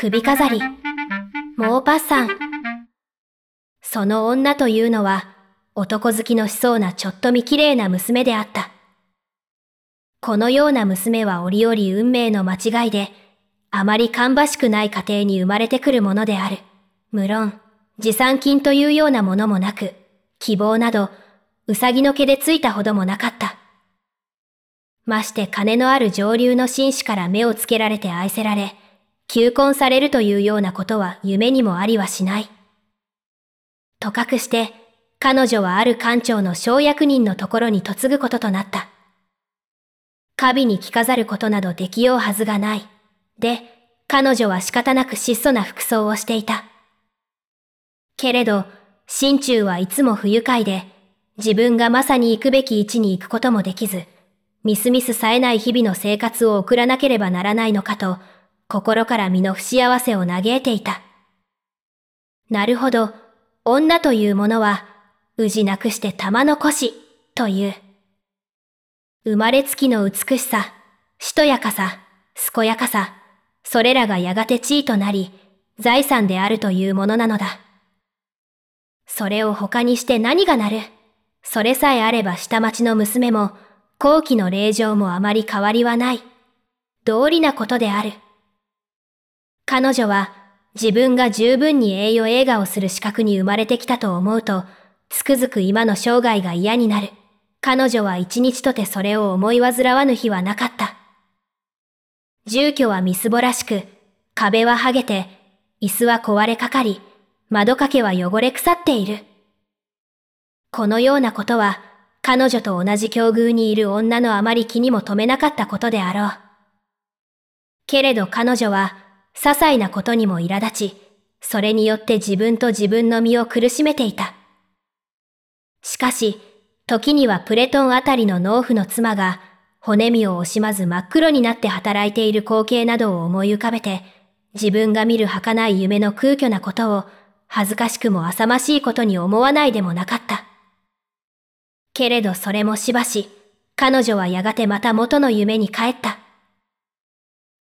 首飾り、モーパッサン。その女というのは、男好きのしそうなちょっと見綺麗な娘であった。このような娘は折々運命の間違いで、あまり芳しくない家庭に生まれてくるものである。無論、持参金というようなものもなく、希望など、うさぎの毛でついたほどもなかった。まして金のある上流の紳士から目をつけられて愛せられ、求婚されるというようなことは夢にもありはしない。とかくして、彼女はある官庁の小役人のところに嫁ぐこととなった。カビに着飾ることなどできようはずがない。で、彼女は仕方なく質素な服装をしていた。けれど、心中はいつも不愉快で、自分がまさに行くべき位置に行くこともできず、みすみす冴えない日々の生活を送らなければならないのかと、心から身の不幸せを嘆いていた。なるほど、女というものは、うじなくして玉の腰、という。生まれつきの美しさ、しとやかさ、健やかさ、それらがやがて地位となり、財産であるというものなのだ。それを他にして何がなる？それさえあれば下町の娘も、後期の令状もあまり変わりはない。道理なことである。彼女は自分が十分に栄誉映画をする資格に生まれてきたと思うと、つくづく今の生涯が嫌になる。彼女は一日とてそれを思い煩わぬ日はなかった。住居はみすぼらしく、壁は剥げて、椅子は壊れかかり、窓掛けは汚れ腐っている。このようなことは、彼女と同じ境遇にいる女のあまり気にも留めなかったことであろう。けれど彼女は、些細なことにも苛立ち、それによって自分と自分の身を苦しめていた。しかし、時にはプレトンあたりの農夫の妻が、骨身を惜しまず真っ黒になって働いている光景などを思い浮かべて、自分が見る儚い夢の空虚なことを、恥ずかしくも浅ましいことに思わないでもなかった。けれどそれもしばし、彼女はやがてまた元の夢に帰った。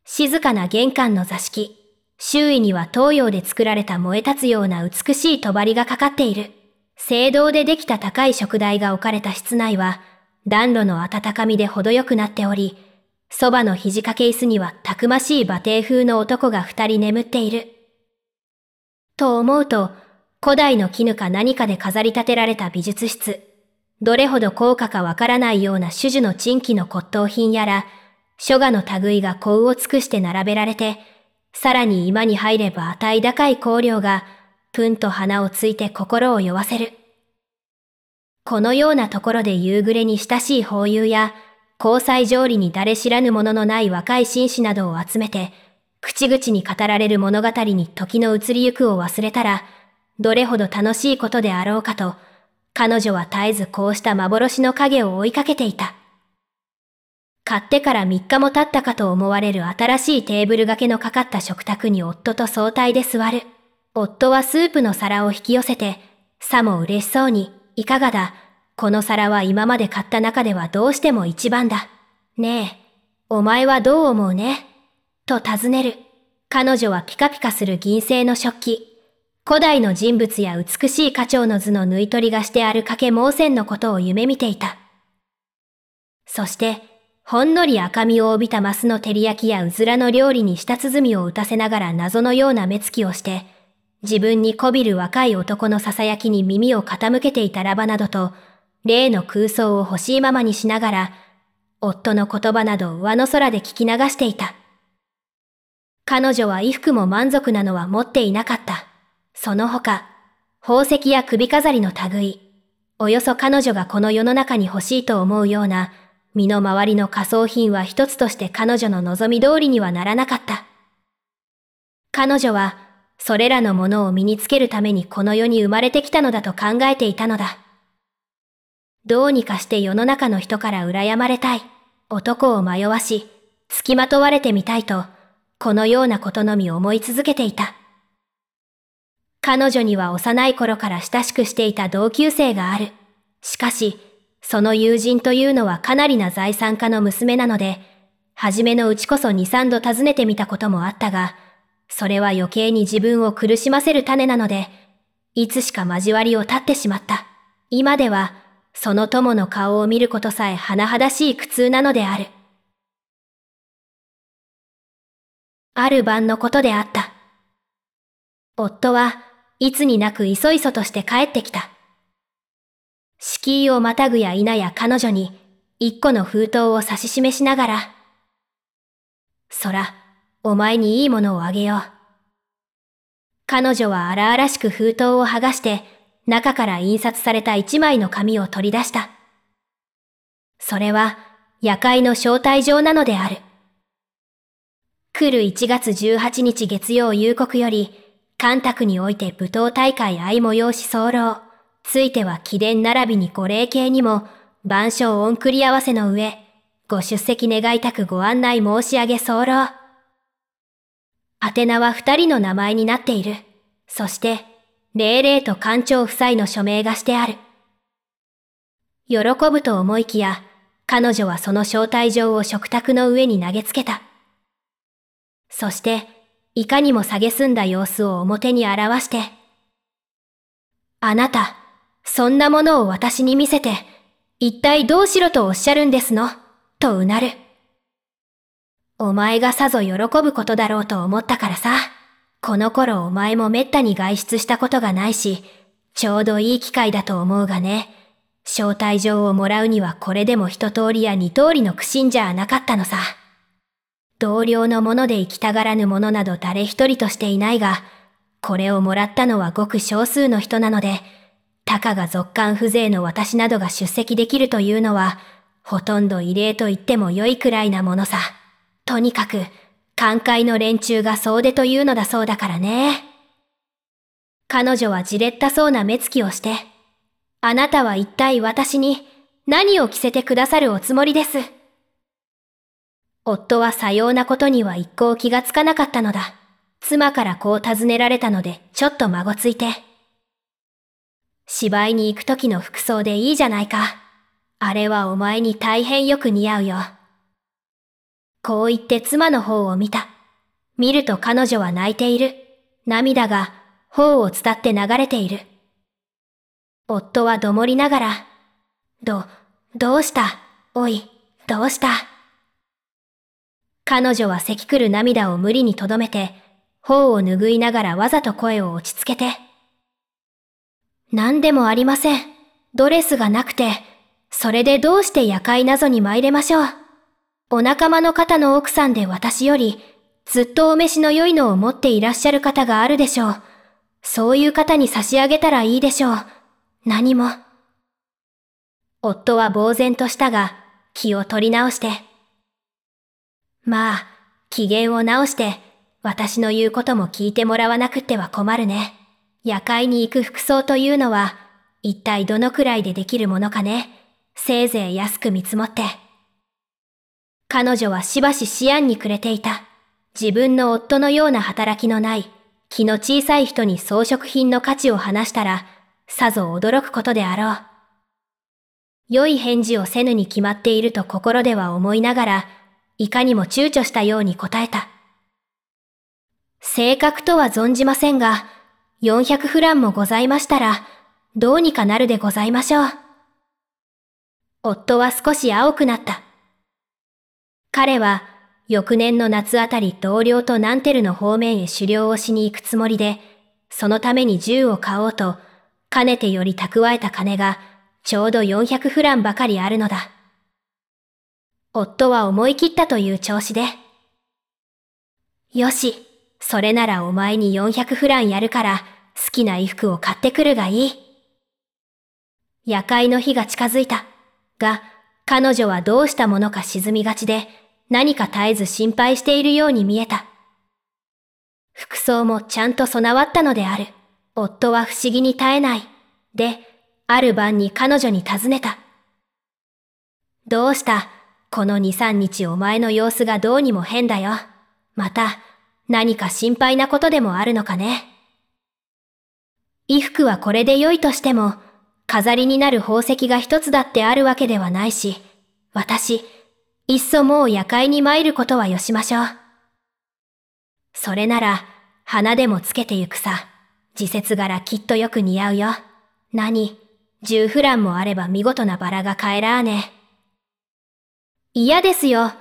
静かな玄関の座敷、周囲には東洋で作られた燃え立つような美しい帳がかかっている。青銅でできた高い食台が置かれた室内は、暖炉の温かみで程よくなっており、そばの肘掛け椅子にはたくましい馬蹄風の男が二人眠っている。と思うと、古代の絹か何かで飾り立てられた美術室、どれほど高価かわからないような種々の珍奇の骨董品やら、書画の類が香を尽くして並べられて、さらに今に入れば値高い香料が、ぷんと鼻をついて心を酔わせる。このようなところで夕暮れに親しい法友や、交際条理に誰知らぬもののない若い紳士などを集めて、口々に語られる物語に時の移りゆくを忘れたら、どれほど楽しいことであろうかと、彼女は絶えずこうした幻の影を追いかけていた。買ってから3日も経ったかと思われる新しいテーブル掛けのかかった食卓に夫と相対で座る。夫はスープの皿を引き寄せて、さも嬉しそうに、いかがだ、この皿は今まで買った中ではどうしても一番だ。ねえ、お前はどう思うね？と尋ねる。彼女はピカピカする銀製の食器。古代の人物や美しい花鳥の図の縫い取りがしてある掛け毛線のことを夢見ていた。そして、ほんのり赤みを帯びたマスの照り焼きやうずらの料理に舌鼓を打たせながら謎のような目つきをして、自分にこびる若い男の囁きに耳を傾けていたラバなどと、例の空想を欲しいままにしながら、夫の言葉など上の空で聞き流していた。彼女は衣服も満足なのは持っていなかった。その他、宝石や首飾りの類、およそ彼女がこの世の中に欲しいと思うような、身の回りの仮装品は一つとして彼女の望み通りにはならなかった。彼女は、それらのものを身につけるためにこの世に生まれてきたのだと考えていたのだ。どうにかして世の中の人から羨まれたい、男を迷わし、付きまとわれてみたいと、このようなことのみ思い続けていた。彼女には幼い頃から親しくしていた同級生がある。しかし、その友人というのはかなりな財産家の娘なので、初めのうちこそ二三度訪ねてみたこともあったが、それは余計に自分を苦しませる種なので、いつしか交わりを絶ってしまった。今では、その友の顔を見ることさえ甚だしい苦痛なのである。ある晩のことであった。夫はいつになくいそいそとして帰ってきた。敷居をまたぐや否や彼女に一個の封筒を指し示しながら、そら、お前にいいものをあげよう。彼女は荒々しく封筒を剥がして、中から印刷された一枚の紙を取り出した。それは、夜会の招待状なのである。来る1月18日月曜夕刻より、関卓において舞踏大会愛催し候。ついては貴殿並びにご霊系にも、万象音繰り合わせの上、ご出席願いたくご案内申し上げ候。宛名は二人の名前になっている。そして、霊霊と館長夫妻の署名がしてある。喜ぶと思いきや、彼女はその招待状を食卓の上に投げつけた。そして、いかにも蔑んだ様子を表に表して、あなた、そんなものを私に見せて、一体どうしろとおっしゃるんですの？とうなる。お前がさぞ喜ぶことだろうと思ったからさ。この頃お前もめったに外出したことがないし、ちょうどいい機会だと思うがね。招待状をもらうにはこれでも一通りや二通りの苦心じゃなかったのさ。同僚のもので行きたがらぬものなど誰一人としていないが、これをもらったのはごく少数の人なので、たかが続艦風情の私などが出席できるというのは、ほとんど異例と言っても良いくらいなものさ。とにかく、寛解の連中が総出というのだそうだからね。彼女はじれったそうな目つきをして、あなたは一体私に何を着せてくださるおつもりです？夫はさようなことには一向気がつかなかったのだ。妻からこう尋ねられたので、ちょっと孫ついて。芝居に行く時の服装でいいじゃないか。あれはお前に大変よく似合うよ。こう言って妻の方を見た。見ると彼女は泣いている。涙が頬を伝って流れている。夫はどもりながら、ど、どうした？おい、どうした？彼女は咳くる涙を無理にとどめて、頬を拭いながらわざと声を落ち着けて。何でもありません。ドレスがなくて、それでどうして夜会なぞに参れましょう。お仲間の方の奥さんで私より、ずっとお召しの良いのを持っていらっしゃる方があるでしょう。そういう方に差し上げたらいいでしょう。何も。夫は呆然としたが、気を取り直して。まあ、機嫌を直して、私の言うことも聞いてもらわなくっては困るね。夜会に行く服装というのは、一体どのくらいでできるものかね。せいぜい安く見積もって。彼女はしばし思案にくれていた。自分の夫のような働きのない、気の小さい人に装飾品の価値を話したら、さぞ驚くことであろう。良い返事をせぬに決まっていると心では思いながら、いかにも躊躇したように答えた。正確とは存じませんが、400フランもございましたら、どうにかなるでございましょう。夫は少し青くなった。彼は翌年の夏あたり同僚とナンテルの方面へ狩猟をしに行くつもりで、そのために銃を買おうと、かねてより蓄えた金がちょうど400フランばかりあるのだ。夫は思い切ったという調子で、よし、それならお前に400フランやるから好きな衣服を買ってくるがいい。夜会の日が近づいた。が、彼女はどうしたものか沈みがちで、何か絶えず心配しているように見えた。服装もちゃんと備わったのである。夫は不思議に絶えない。で、ある晩に彼女に尋ねた。どうした？この二三日お前の様子がどうにも変だよ。また、何か心配なことでもあるのかね。衣服はこれで良いとしても、飾りになる宝石が一つだってあるわけではないし、私、いっそもう夜会に参ることはよしましょう。それなら、花でもつけてゆくさ。時節柄きっとよく似合うよ。何十フランもあれば見事なバラが買えらあね。嫌ですよ。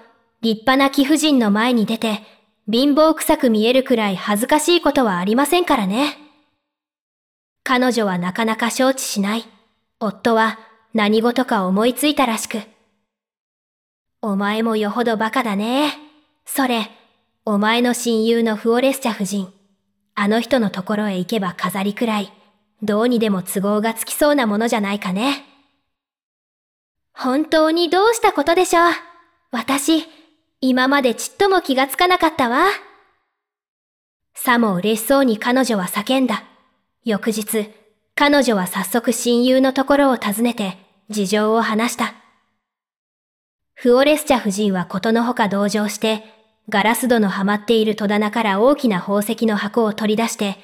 立派な貴婦人の前に出て、貧乏臭く見えるくらい恥ずかしいことはありませんからね。彼女はなかなか承知しない。夫は何事か思いついたらしく。お前もよほど馬鹿だね。それ、お前の親友のフオレスチャ夫人。あの人のところへ行けば飾りくらい、どうにでも都合がつきそうなものじゃないかね。本当にどうしたことでしょう。私、今までちっとも気がつかなかったわ。さも嬉しそうに彼女は叫んだ。翌日、彼女は早速親友のところを訪ねて事情を話した。フオレスチャ夫人はことのほか同情して、ガラス戸のはまっている戸棚から大きな宝石の箱を取り出して、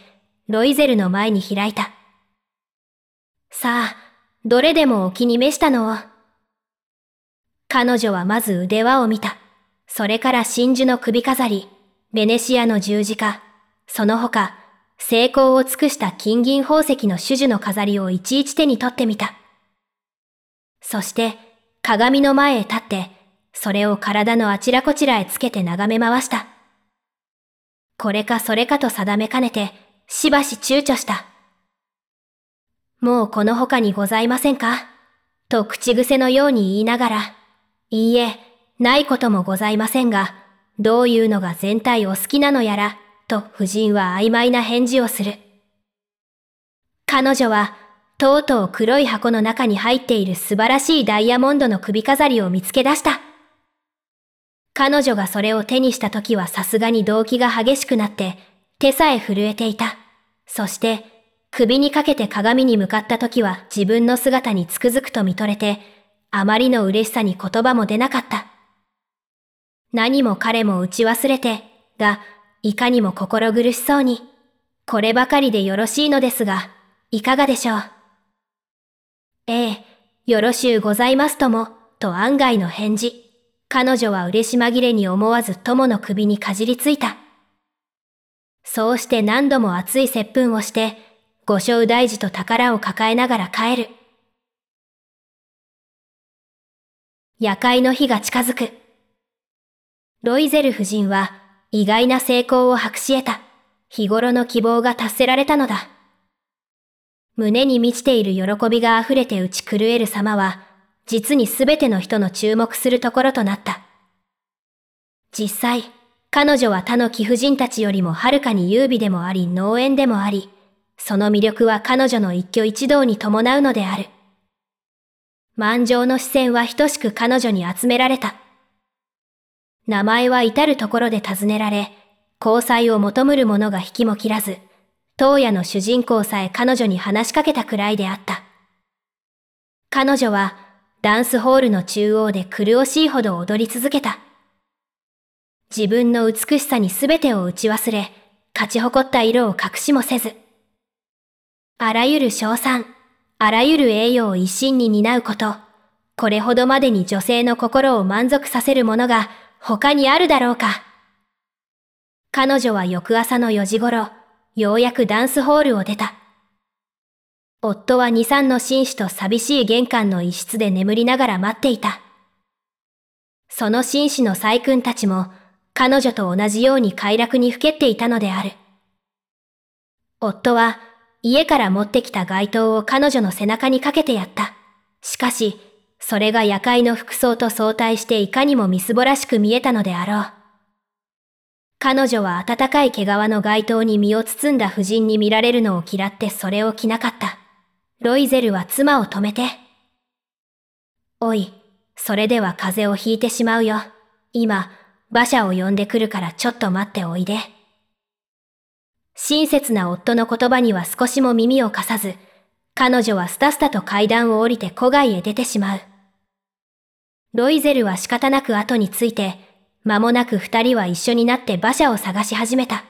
ロイゼルの前に開いた。さあ、どれでもお気に召したのを。彼女はまず腕輪を見た。それから真珠の首飾り、ベネシアの十字架、その他、成功を尽くした金銀宝石の種々の飾りをいちいち手に取ってみた。そして、鏡の前へ立って、それを体のあちらこちらへつけて眺め回した。これかそれかと定めかねて、しばし躊躇した。もうこの他にございませんか？と口癖のように言いながら、いいえ、ないこともございませんが、どういうのが全体お好きなのやら、と夫人は曖昧な返事をする。彼女は、とうとう黒い箱の中に入っている素晴らしいダイヤモンドの首飾りを見つけ出した。彼女がそれを手にした時はさすがに動機が激しくなって手さえ震えていた。そして首にかけて鏡に向かった時は自分の姿につくづくと見とれてあまりの嬉しさに言葉も出なかった。何も彼も打ち忘れて、が、いかにも心苦しそうに、こればかりでよろしいのですが、いかがでしょう？ええ、よろしゅうございますとも、と案外の返事。彼女は嬉し紛れに思わず友の首にかじりついた。そうして何度も熱い接吻をして、五章大事と宝を抱えながら帰る。夜会の日が近づく。ロイゼル夫人は意外な成功を博し得た。日頃の希望が達せられたのだ。胸に満ちている喜びが溢れて打ち狂える様は、実にすべての人の注目するところとなった。実際、彼女は他の貴婦人たちよりもはるかに優美でもあり農園でもあり、その魅力は彼女の一挙一動に伴うのである。満場の視線は等しく彼女に集められた。名前は至るところで尋ねられ、交際を求むる者が引きも切らず、当夜の主人公さえ彼女に話しかけたくらいであった。彼女はダンスホールの中央で苦しいほど踊り続けた。自分の美しさに全てを打ち忘れ、勝ち誇った色を隠しもせず。あらゆる賞賛、あらゆる栄誉を一心に担うこと、これほどまでに女性の心を満足させるものが他にあるだろうか。彼女は翌朝の4時頃、ようやくダンスホールを出た。夫は二三の紳士と寂しい玄関の一室で眠りながら待っていた。その紳士の細君たちも彼女と同じように快楽にふけっていたのである。夫は家から持ってきた街灯を彼女の背中にかけてやった。しかし、それが夜会の服装と相対していかにもみすぼらしく見えたのであろう。彼女は暖かい毛皮の街灯に身を包んだ婦人に見られるのを嫌ってそれを着なかった。ロイゼルは妻を止めて。おい、それでは風邪をひいてしまうよ。今、馬車を呼んでくるからちょっと待っておいで。親切な夫の言葉には少しも耳を貸さず、彼女はスタスタと階段を降りて戸外へ出てしまう。ロイゼルは仕方なく後について、間もなく二人は一緒になって馬車を探し始めた。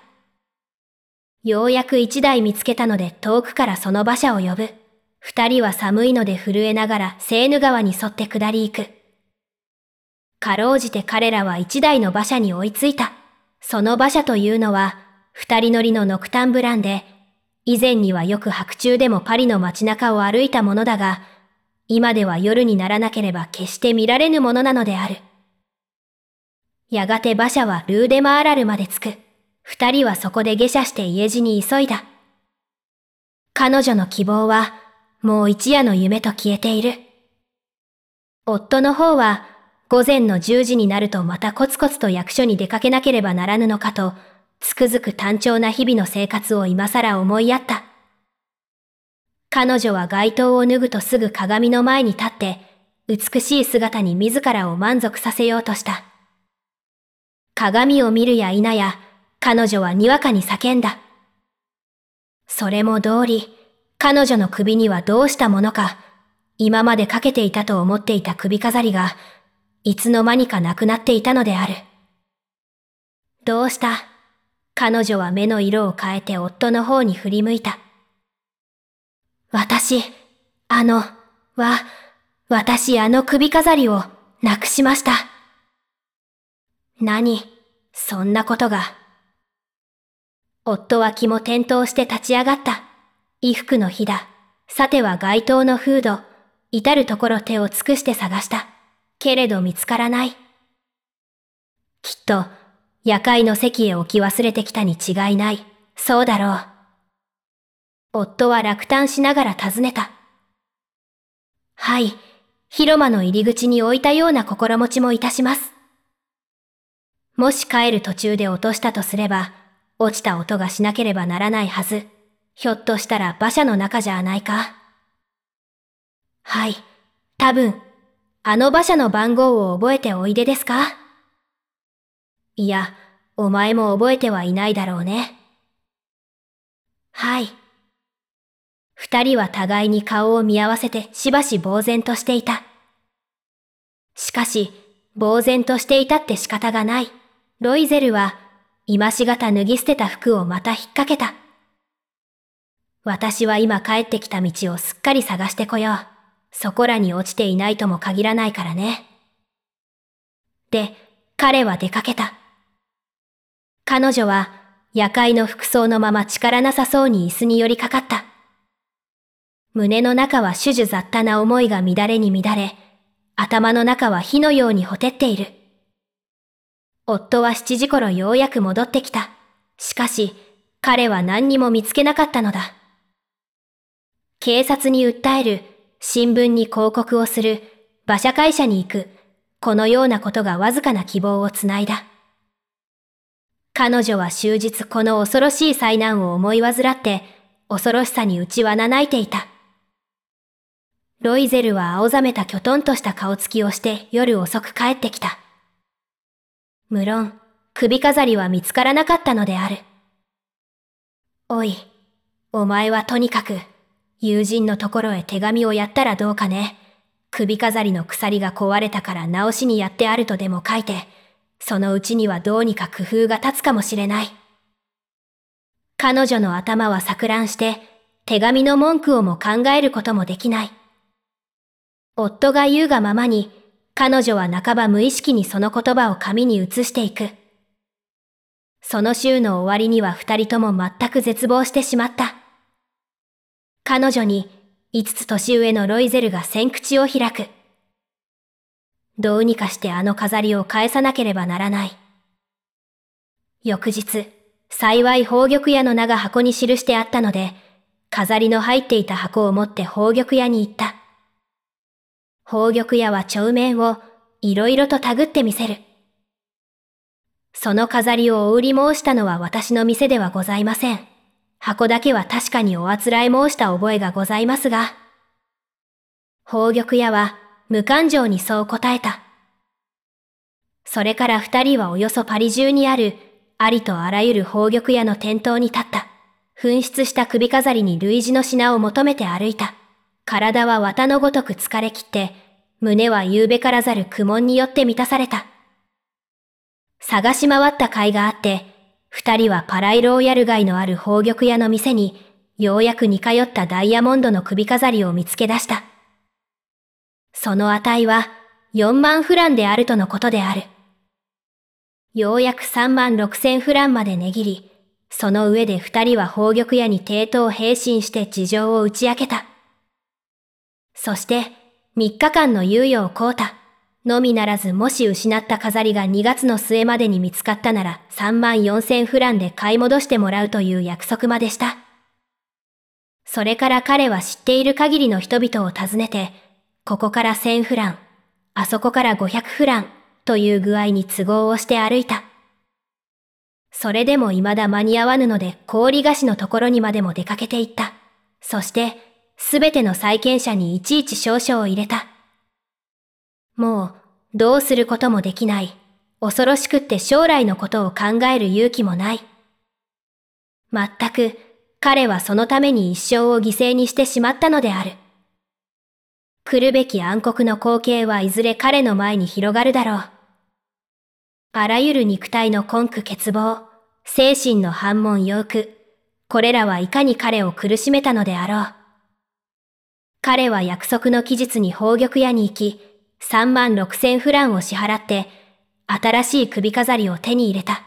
ようやく一台見つけたので遠くからその馬車を呼ぶ。二人は寒いので震えながらセーヌ川に沿って下り行く。かろうじて彼らは一台の馬車に追いついた。その馬車というのは、二人乗りのノクタンブランで、以前にはよく白昼でもパリの街中を歩いたものだが、今では夜にならなければ決して見られぬものなのである。やがて馬車はルーデマーラルまで着く。二人はそこで下車して家路に急いだ。彼女の希望は、もう一夜の夢と消えている。夫の方は、午前の十時になるとまたコツコツと役所に出かけなければならぬのかと、つくづく単調な日々の生活を今更思いやった。彼女は街灯を脱ぐとすぐ鏡の前に立って、美しい姿に自らを満足させようとした。鏡を見るや否や、彼女はにわかに叫んだ。それも通り、彼女の首にはどうしたものか、今までかけていたと思っていた首飾りが、いつの間にかなくなっていたのである。どうした？彼女は目の色を変えて夫の方に振り向いた。私、あの、は、私あの首飾りをなくしました。何、そんなことが。夫は気も転倒して立ち上がった。衣服の火だ。さては街灯のフード。至るところ手を尽くして探した。けれど見つからない。きっと、夜会の席へ置き忘れてきたに違いない。そうだろう。夫は落胆しながら尋ねた。はい、広間の入り口に置いたような心持ちもいたします。もし帰る途中で落としたとすれば、落ちた音がしなければならないはず。ひょっとしたら馬車の中じゃないか。はい、多分、あの馬車の番号を覚えておいでですかいや、お前も覚えてはいないだろうね。はい。二人は互いに顔を見合わせてしばし呆然としていた。しかし、呆然としていたって仕方がない。ロイゼルは今しがた脱ぎ捨てた服をまた引っ掛けた。私は今帰ってきた道をすっかり探してこよう。そこらに落ちていないとも限らないからね。で、彼は出かけた。彼女は夜会の服装のまま力なさそうに椅子に寄りかかった。胸の中は種々雑多な思いが乱れに乱れ、頭の中は火のようにほてっている。夫は七時頃ようやく戻ってきた。しかし、彼は何にも見つけなかったのだ。警察に訴える、新聞に広告をする、馬車会社に行く、このようなことがわずかな希望をつないだ。彼女は終日この恐ろしい災難を思い患って、恐ろしさに打ちはなないていた。ロイゼルは青ざめたきょとんとした顔つきをして夜遅く帰ってきた。無論、首飾りは見つからなかったのである。おい、お前はとにかく、友人のところへ手紙をやったらどうかね。首飾りの鎖が壊れたから直しにやってあるとでも書いて、そのうちにはどうにか工夫が立つかもしれない。彼女の頭は錯乱して、手紙の文句をも考えることもできない。夫が言うがままに、彼女は半ば無意識にその言葉を紙に移していく。その週の終わりには二人とも全く絶望してしまった。彼女に五つ年上のロイゼルが先口を開く。どうにかしてあの飾りを返さなければならない。翌日、幸い宝玉屋の名が箱に記してあったので、飾りの入っていた箱を持って宝玉屋に行った。宝玉屋は帳面をいろいろとたぐってみせる。その飾りをお売り申したのは私の店ではございません。箱だけは確かにおあつらい申した覚えがございますが、宝玉屋は無感情にそう答えた。それから二人はおよそパリ中にあるありとあらゆる宝玉屋の店頭に立った。紛失した首飾りに類似の品を求めて歩いた。体は綿のごとく疲れ切って、胸は夕べからざる苦悶によって満たされた。探し回った甲斐があって、二人はパライローヤル街のある宝玉屋の店に、ようやく似通ったダイヤモンドの首飾りを見つけ出した。その値は四万フランであるとのことである。ようやく三万六千フランまで値切り、その上で二人は宝玉屋に抵当並進して事情を打ち明けた。そして、三日間の猶予をこうた。のみならずもし失った飾りが2月の末までに見つかったなら3万4千フランで買い戻してもらうという約束までした。それから彼は知っている限りの人々を訪ねて、ここから1000フラン、あそこから500フランという具合に都合をして歩いた。それでも未だ間に合わぬので氷菓子のところにまでも出かけていった。そして、すべての債権者にいちいち証書を入れた。もう、どうすることもできない。恐ろしくって将来のことを考える勇気もない。まったく、彼はそのために一生を犠牲にしてしまったのである。来るべき暗黒の光景はいずれ彼の前に広がるだろう。あらゆる肉体の根拠欠乏、精神の反問要求、これらはいかに彼を苦しめたのであろう。彼は約束の期日に宝玉屋に行き、3万6千フランを支払って、新しい首飾りを手に入れた。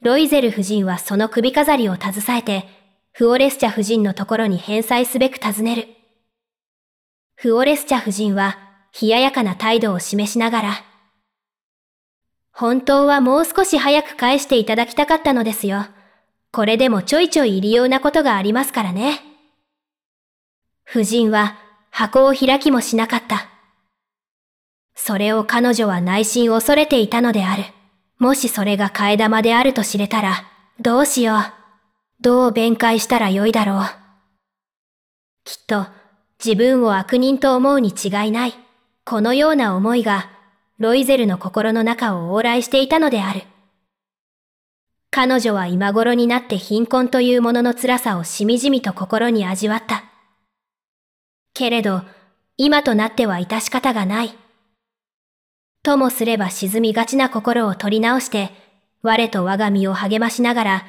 ロイゼル夫人はその首飾りを携えて、フオレスチャ夫人のところに返済すべく尋ねる。フオレスチャ夫人は、冷ややかな態度を示しながら、本当はもう少し早く返していただきたかったのですよ。これでもちょいちょい入りようなことがありますからね。夫人は箱を開きもしなかった。それを彼女は内心恐れていたのである。もしそれが替え玉であると知れたら、どうしよう。どう弁解したらよいだろう。きっと、自分を悪人と思うに違いない。このような思いが、ロイゼルの心の中を往来していたのである。彼女は今頃になって貧困というものの辛さをしみじみと心に味わった。けれど、今となっては致し方がない。ともすれば沈みがちな心を取り直して、我と我が身を励ましながら、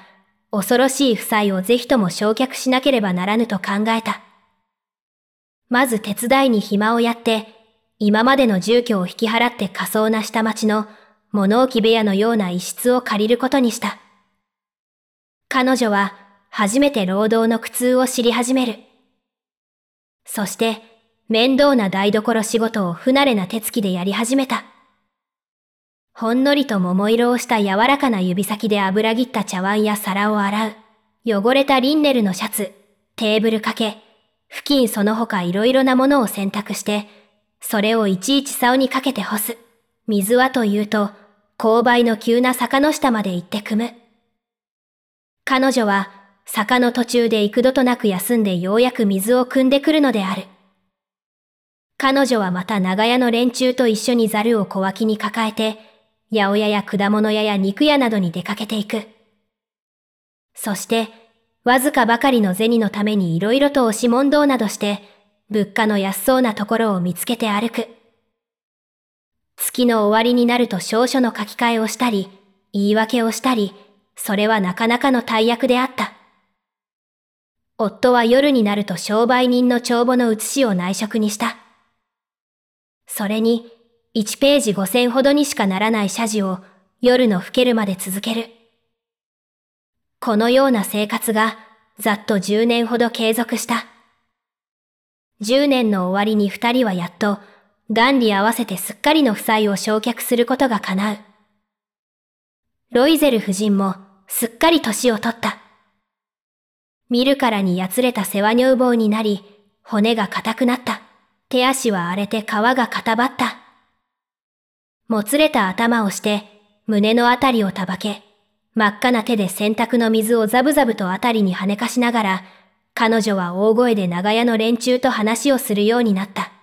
恐ろしい負債をぜひとも焼却しなければならぬと考えた。まず手伝いに暇をやって、今までの住居を引き払って仮想な下町の物置部屋のような一室を借りることにした。彼女は初めて労働の苦痛を知り始める。そして、面倒な台所仕事を不慣れな手つきでやり始めた。ほんのりと桃色をした柔らかな指先で油切った茶碗や皿を洗う。汚れたリンネルのシャツ、テーブル掛け、付近その他いろいろなものを選択して、それをいちいち竿にかけて干す。水はというと、勾配の急な坂の下まで行って汲む。彼女は坂の途中で幾度となく休んでようやく水を汲んでくるのである。彼女はまた長屋の連中と一緒にザルを小脇に抱えて、八百屋や果物屋や肉屋などに出かけていく。そして、わずかばかりの銭のために色々と押し問答などして、物価の安そうなところを見つけて歩く。月の終わりになると証書の書き換えをしたり、言い訳をしたり、それはなかなかの大役であった。夫は夜になると商売人の帳簿の写しを内職にした。それに、1ページ5千ほどにしかならない謝辞を夜の更けるまで続ける。このような生活がざっと10年ほど継続した。10年の終わりに二人はやっと、元利合わせてすっかりの負債を焼却することが叶う。ロイゼル夫人もすっかり年を取った。見るからにやつれた世話女房になり、骨が硬くなった。手足は荒れて皮が固ばった。もつれた頭をして、胸のあたりをたばけ、真っ赤な手で洗濯の水をザブザブとあたりに跳ねかしながら、彼女は大声で長屋の連中と話をするようになった。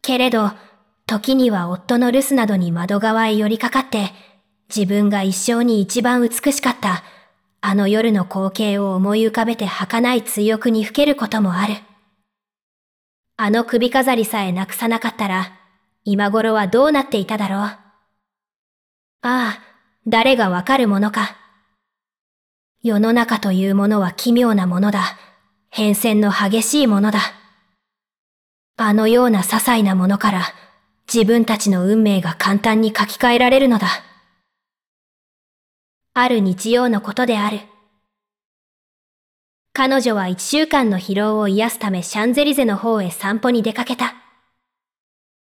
けれど、時には夫の留守などに窓側へ寄りかかって、自分が一生に一番美しかった、あの夜の光景を思い浮かべて儚い追憶にふけることもある。あの首飾りさえなくさなかったら、今頃はどうなっていただろう。ああ、誰がわかるものか。世の中というものは奇妙なものだ。変遷の激しいものだ。あのような些細なものから自分たちの運命が簡単に書き換えられるのだ。ある日曜のことである。彼女は一週間の疲労を癒すためシャンゼリゼの方へ散歩に出かけた。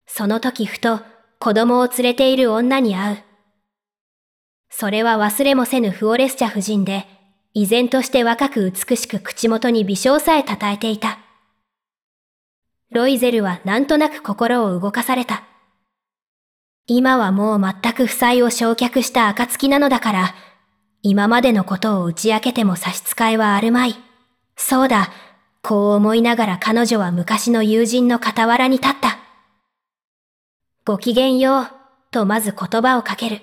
その時ふと子供を連れている女に会う。それは忘れもせぬフオレスチャ夫人で、依然として若く美しく口元に微笑さえたたえていた。ロイゼルはなんとなく心を動かされた。今はもう全く負債を焼却した暁なのだから、今までのことを打ち明けても差し支えはあるまい。そうだ、こう思いながら彼女は昔の友人の傍らに立った。ごきげんよう、とまず言葉をかける。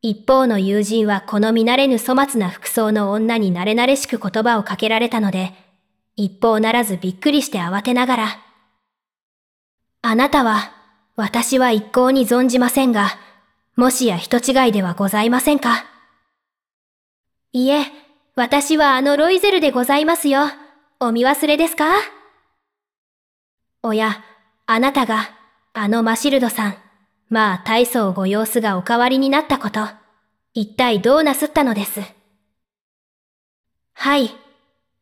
一方の友人はこの見慣れぬ粗末な服装の女に慣れ慣れしく言葉をかけられたので、一方ならずびっくりして慌てながら、あなたは、私は一向に存じませんが、もしや人違いではございませんか？いえ、私はあのロイゼルでございますよ。お見忘れですか？おや、あなたが、あのマシルドさん、まあ大層ご様子がお変わりになったこと、一体どうなすったのです？はい。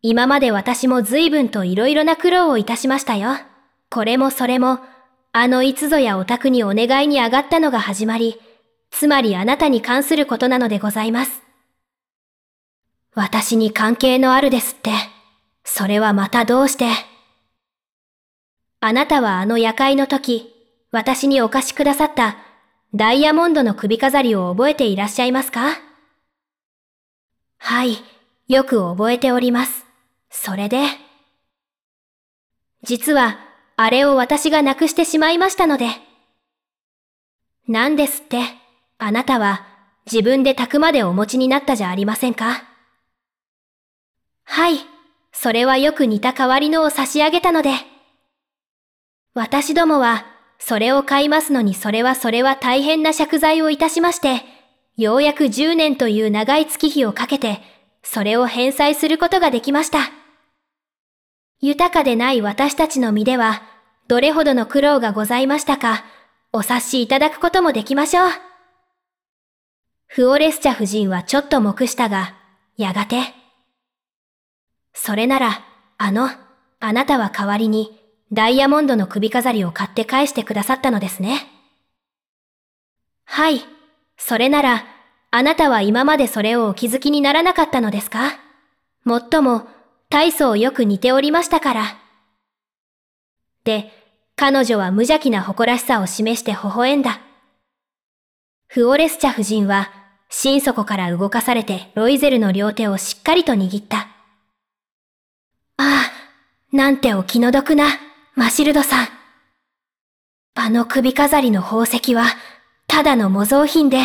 今まで私も随分と色々な苦労をいたしましたよ。これもそれも、あのいつぞやお宅にお願いに上がったのが始まり、つまりあなたに関することなのでございます。私に関係のあるですって、それはまたどうして？あなたはあの夜会の時、私にお貸しくださったダイヤモンドの首飾りを覚えていらっしゃいますか？はい、よく覚えております。それで？実は、あれを私がなくしてしまいましたので。なんですって、あなたは自分で炊くまでお持ちになったじゃありませんか。はい、それはよく似た代わりのを差し上げたので。私どもは、それを買いますのにそれはそれは大変な借財をいたしまして、ようやく10年という長い月日をかけて、それを返済することができました。豊かでない私たちの身では、どれほどの苦労がございましたか、お察しいただくこともできましょう。フオレスチャ夫人はちょっと目したが、やがて、それなら、あの、あなたは代わりに、ダイヤモンドの首飾りを買って返してくださったのですね。はい。それなら、あなたは今までそれをお気づきにならなかったのですか？もっとも、大層よく似ておりましたから。で、彼女は無邪気な誇らしさを示して微笑んだ。フオレスチャ夫人は、心底から動かされてロイゼルの両手をしっかりと握った。ああ、なんてお気の毒な。マシルドさん。あの首飾りの宝石は、ただの模造品で、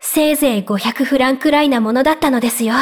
せいぜい500フランくらいなものだったのですよ。